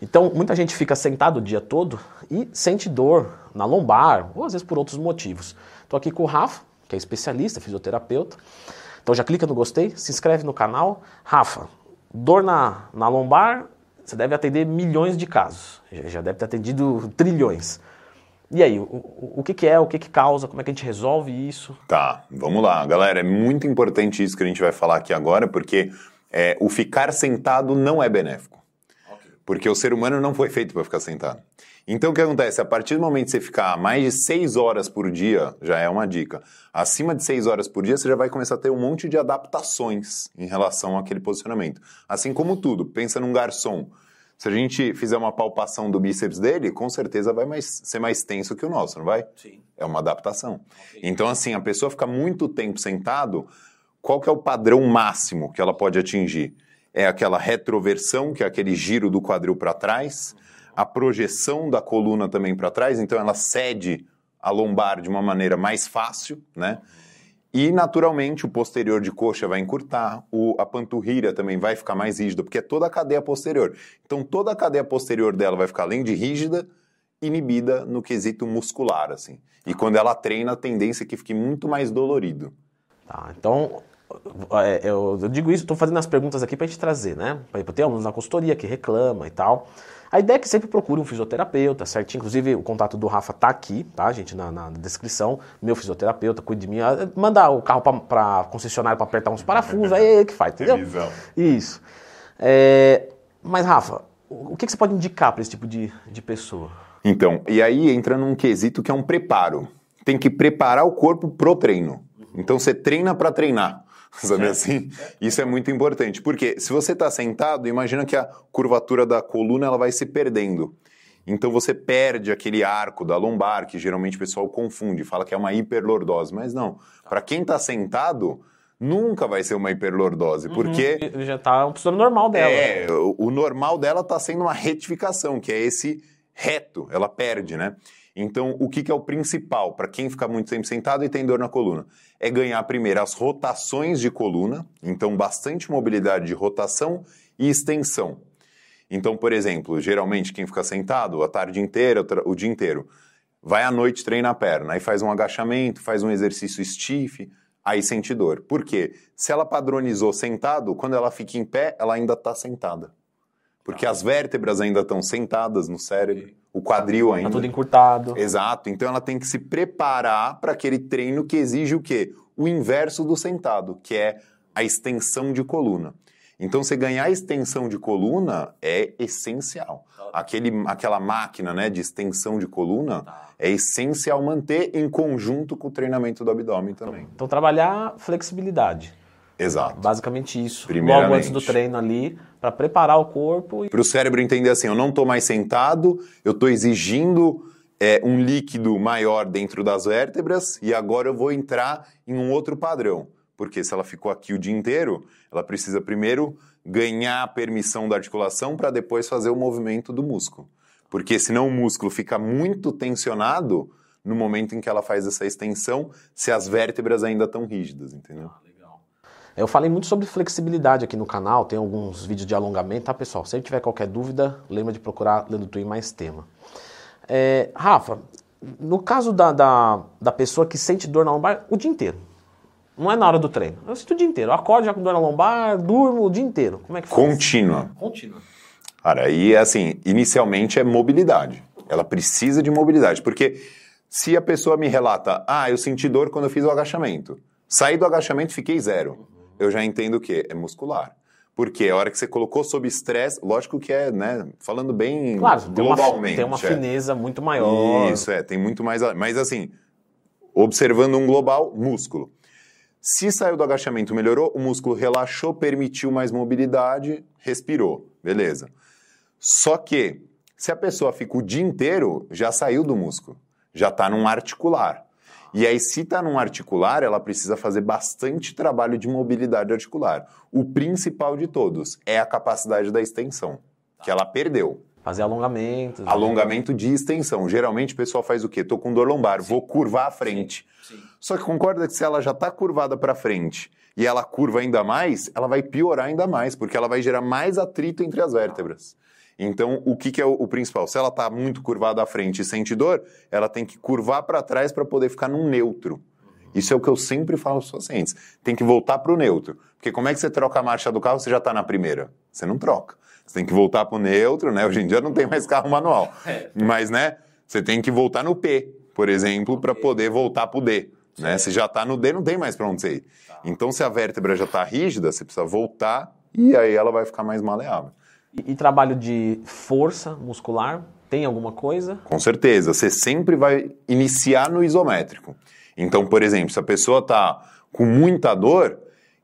Então, muita gente fica sentado o dia todo e sente dor na lombar, ou às vezes por outros motivos. Estou aqui com o Rafa, que é especialista, fisioterapeuta. Então já clica no gostei, se inscreve no canal. Rafa, dor na, na lombar, você deve atender milhões de casos. Já deve ter atendido trilhões. E aí, o, o que, que, é, o que, que causa, como é que a gente resolve isso? Tá, vamos lá. Galera, é muito importante isso que a gente vai falar aqui agora, porque é, o ficar sentado não é benéfico. Porque o ser humano não foi feito para ficar sentado. Então o que acontece? A partir do momento que você ficar mais de 6 horas por dia, já é uma dica. Acima de 6 horas por dia, você já vai começar a ter um monte de adaptações em relação àquele posicionamento. Assim como tudo, pensa num garçom. Se a gente fizer uma palpação do bíceps dele, com certeza vai mais, ser mais tenso que o nosso, não vai? Sim. É uma adaptação. Então, assim, a pessoa fica muito tempo sentado, qual que é o padrão máximo que ela pode atingir? É aquela retroversão, que é aquele giro do quadril para trás, a projeção da coluna também para trás, então ela cede a lombar de uma maneira mais fácil, né? E, naturalmente, o posterior de coxa vai encurtar, o, a panturrilha também vai ficar mais rígida, porque é toda a cadeia posterior. Então, toda a cadeia posterior dela vai ficar, além de rígida, inibida no quesito muscular, assim. E quando ela treina, a tendência é que fique muito mais dolorido. Tá, então, eu, eu digo isso, estou fazendo as perguntas aqui para a gente trazer, né? Tem alunos na consultoria que reclama e tal. A ideia é que sempre procure um fisioterapeuta, certo? Inclusive, o contato do Rafa tá aqui, tá, gente, na, na descrição. Meu fisioterapeuta, cuide de mim. Ah, Mandar o carro para concessionário para apertar uns parafusos, aí é ele que faz, entendeu? Revisão. Isso. É, mas, Rafa, o que, que você pode indicar para esse tipo de, de pessoa? Então, e aí entra num quesito que é um preparo. Tem que preparar o corpo pro treino. Então, você treina para treinar. sabe é. assim? Isso é muito importante, porque se você está sentado, imagina que a curvatura da coluna ela vai se perdendo. Então você perde aquele arco da lombar, que geralmente o pessoal confunde, fala que é uma hiperlordose, mas não. Para quem está sentado, nunca vai ser uma hiperlordose, uhum. porque... Já está um funcionamento normal dela. É, o, o normal dela está sendo uma retificação, que é esse reto, ela perde, né? Então, o que, que é o principal para quem fica muito tempo sentado e tem dor na coluna? É ganhar primeiro as rotações de coluna, então bastante mobilidade de rotação e extensão. Então, por exemplo, geralmente quem fica sentado a tarde inteira, o dia inteiro, vai à noite treinar a perna, aí faz um agachamento, faz um exercício stiff, aí sente dor. Por quê? Se ela padronizou sentado, quando ela fica em pé, ela ainda está sentada. Porque as vértebras ainda estão sentadas no cérebro, o quadril tá ainda. Está tudo encurtado. Exato. Então ela tem que se preparar para aquele treino que exige o quê? O inverso do sentado, que é a extensão de coluna. Então, você ganhar extensão de coluna é essencial. Tá. Aquele, aquela máquina né, de extensão de coluna tá. é essencial manter em conjunto com o treinamento do abdômen também. Então, então trabalhar flexibilidade. Exato. Basicamente isso. Logo antes do treino ali, para preparar o corpo. Para o cérebro entender assim, eu não estou mais sentado, eu estou exigindo é, um líquido maior dentro das vértebras e agora eu vou entrar em um outro padrão. Porque se ela ficou aqui o dia inteiro, ela precisa primeiro ganhar a permissão da articulação para depois fazer o movimento do músculo. Porque senão o músculo fica muito tensionado no momento em que ela faz essa extensão, se as vértebras ainda estão rígidas, entendeu? Eu falei muito sobre flexibilidade aqui no canal, tem alguns vídeos de alongamento, tá pessoal? Se tiver qualquer dúvida, lembra de procurar Lendo Twin mais tema. É, Rafa, no caso da, da, da, pessoa que sente dor na lombar o dia inteiro, não é na hora do treino, eu sinto o dia inteiro, eu acordo já com dor na lombar, durmo o dia inteiro, como é que faz? Contínua. Contínua. Cara, aí assim, inicialmente é mobilidade, ela precisa de mobilidade, porque se a pessoa me relata, ah, eu senti dor quando eu fiz o agachamento, saí do agachamento fiquei zero eu já entendo o quê? É muscular. Porque a hora que você colocou sob estresse, lógico que é, né? Falando bem claro, globalmente. Tem uma, tem uma é. fineza muito maior. Isso, é, tem muito mais. Mas assim, observando um global, músculo. Se saiu do agachamento, melhorou, o músculo relaxou, permitiu mais mobilidade, respirou. Beleza. Só que, se a pessoa fica o dia inteiro, já saiu do músculo. Já está num articular. E aí, se está num articular, ela precisa fazer bastante trabalho de mobilidade articular. O principal de todos é a capacidade da extensão, que ela perdeu. Fazer alongamento. Né? Alongamento de extensão. Geralmente o pessoal faz o quê? Tô com dor lombar, Sim. vou curvar a frente. Sim. Sim. Só que concorda que se ela já está curvada para frente e ela curva ainda mais, ela vai piorar ainda mais, porque ela vai gerar mais atrito entre as vértebras. Então, o que, que é o, o principal? Se ela está muito curvada à frente e sente dor, ela tem que curvar para trás para poder ficar num neutro. Isso é o que eu sempre falo aos pacientes. Tem que voltar para o neutro. Porque como é que você troca a marcha do carro se já está na primeira? Você não troca. Você tem que voltar para o neutro, né? Hoje em dia não tem mais carro manual. É. Mas, né? Você tem que voltar no P, por exemplo, para poder voltar para o D. Né? Se já está no D, não tem mais para onde você ir. Tá. Então, se a vértebra já está rígida, você precisa voltar e aí ela vai ficar mais maleável. E, trabalho de força muscular, tem alguma coisa? Com certeza. Você sempre vai iniciar no isométrico. Então, por exemplo, se a pessoa está com muita dor,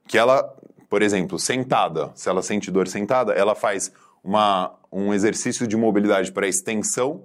que ela, por exemplo, sentada, se ela sente dor sentada, ela faz uma, um exercício de mobilidade para extensão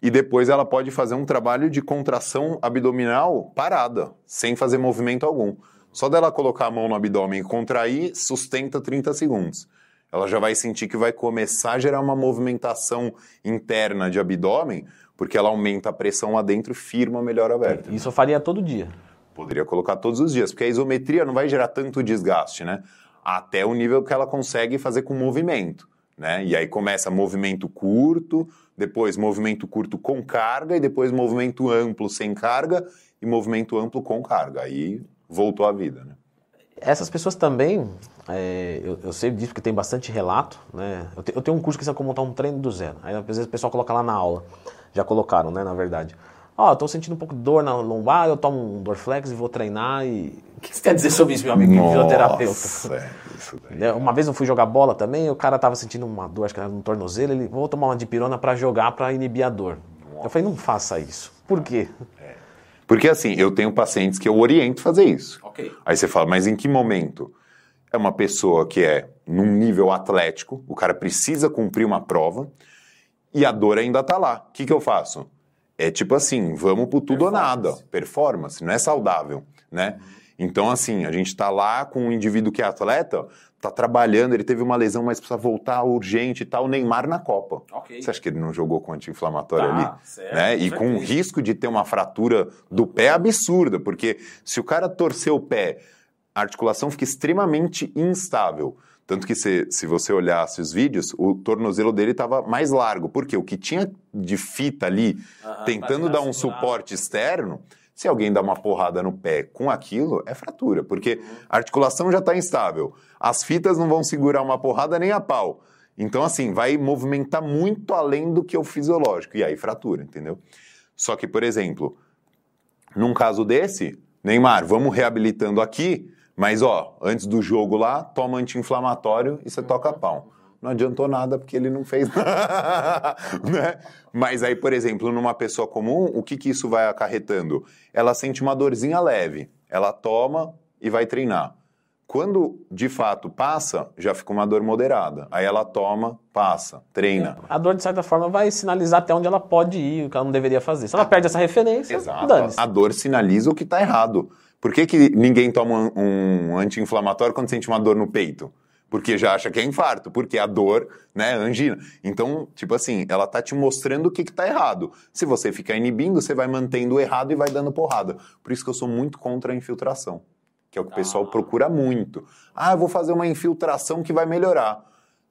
e depois ela pode fazer um trabalho de contração abdominal parada, sem fazer movimento algum. Só dela colocar a mão no abdômen e contrair, sustenta 30 segundos. Ela já vai sentir que vai começar a gerar uma movimentação interna de abdômen, porque ela aumenta a pressão lá dentro e firma melhor a vértebra. Isso eu faria todo dia. Poderia colocar todos os dias, porque a isometria não vai gerar tanto desgaste, né? Até o nível que ela consegue fazer com movimento, né? E aí começa movimento curto, depois movimento curto com carga, e depois movimento amplo sem carga, e movimento amplo com carga. Aí voltou à vida, né? Essas pessoas também, é, eu, eu, sei disso porque tem bastante relato, né? Eu, te, eu tenho um curso que é como montar um treino do zero. Aí às vezes o pessoal coloca lá na aula já colocaram, né, na verdade. Ó, oh, tô sentindo um pouco de dor na lombar, eu tomo um Dorflex e vou treinar e... O que você quer dizer sobre isso, meu amigo Nossa, fisioterapeuta? É, isso daí. Uma vez eu fui jogar bola também, o cara tava sentindo uma dor, acho que era no tornozelo, ele, vou tomar uma dipirona para jogar, para inibir a dor. Nossa. Eu falei, não faça isso. Por quê? É. Porque assim, eu tenho pacientes que eu oriento fazer isso. Okay. Aí você fala, mas em que momento? É uma pessoa que é num nível atlético, o cara precisa cumprir uma prova, e a dor ainda tá lá. O que, que eu faço? É tipo assim, vamos pro tudo ou nada. Performance, não é saudável, né? Então, assim, a gente tá lá com um indivíduo que é atleta, tá trabalhando, ele teve uma lesão, mas precisa voltar urgente e tal. O Neymar na Copa. Okay. Você acha que ele não jogou com anti-inflamatório tá, ali? Certo, né? E com o risco de ter uma fratura do pé absurda, porque se o cara torcer o pé, a articulação fica extremamente instável. Tanto que se, se você olhasse os vídeos, o tornozelo dele estava mais largo. Porque o que tinha de fita ali, tentando dar um suporte externo, se alguém dá uma porrada no pé com aquilo, é fratura. Porque a articulação já está instável. As fitas não vão segurar uma porrada nem a pau. Então, assim, vai movimentar muito além do que o fisiológico. E aí, fratura, entendeu? Só que, por exemplo, num caso desse, Neymar, vamos reabilitando aqui mas, ó, antes do jogo lá, toma anti-inflamatório e você toca pau. Não adiantou nada porque ele não fez né? Mas aí, por exemplo, numa pessoa comum, o que, que isso vai acarretando? Ela sente uma dorzinha leve, ela toma e vai treinar. Quando de fato passa, já fica uma dor moderada. Aí ela toma, passa, treina. A dor, de certa forma, vai sinalizar até onde ela pode ir, o que ela não deveria fazer. Se ela perde essa referência, Exato. A dor sinaliza o que está errado. Por que, que ninguém toma um anti-inflamatório quando sente uma dor no peito? Porque já acha que é infarto, porque a dor, né, angina. Então, tipo assim, ela tá te mostrando o que, que tá errado. Se você ficar inibindo, você vai mantendo o errado e vai dando porrada. Por isso que eu sou muito contra a infiltração, que é o que o pessoal ah. procura muito. Ah, eu vou fazer uma infiltração que vai melhorar.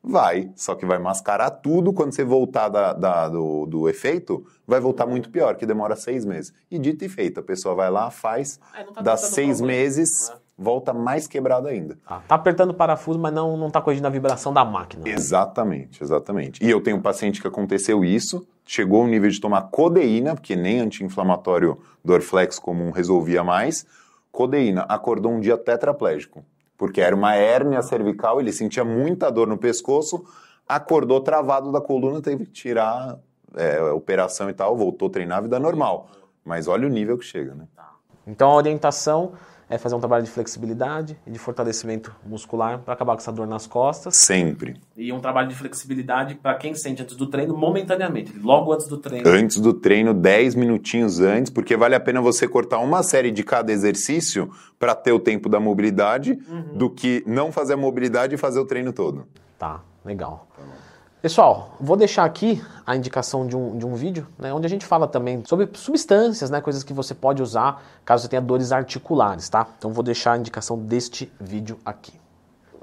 Vai, só que vai mascarar tudo. Quando você voltar da, da, do, do, efeito, vai voltar muito pior, que demora seis meses. E dito e feito, a pessoa vai lá, faz, ah, tá dá seis meses, né? Volta mais quebrado ainda. Ah, tá apertando o parafuso, mas não, não tá corrigindo a vibração da máquina. Exatamente, exatamente. E eu tenho um paciente que aconteceu isso, chegou ao nível de tomar codeína, porque nem anti-inflamatório Dorflex comum resolvia mais. Codeína, acordou um dia tetraplégico porque era uma hérnia cervical, ele sentia muita dor no pescoço, acordou travado da coluna, teve que tirar é, a operação e tal, voltou a treinar a vida normal. Mas olha o nível que chega, né? Então a orientação é fazer um trabalho de flexibilidade e de fortalecimento muscular para acabar com essa dor nas costas. Sempre. E um trabalho de flexibilidade para quem sente antes do treino, momentaneamente, logo antes do treino. Antes do treino, 10 minutinhos antes, porque vale a pena você cortar uma série de cada exercício para ter o tempo da mobilidade, uhum. do que não fazer a mobilidade e fazer o treino todo. Tá, legal. Tá Pessoal, vou deixar aqui a indicação de um, de um vídeo, né, onde a gente fala também sobre substâncias, né, coisas que você pode usar caso você tenha dores articulares, tá? Então vou deixar a indicação deste vídeo aqui.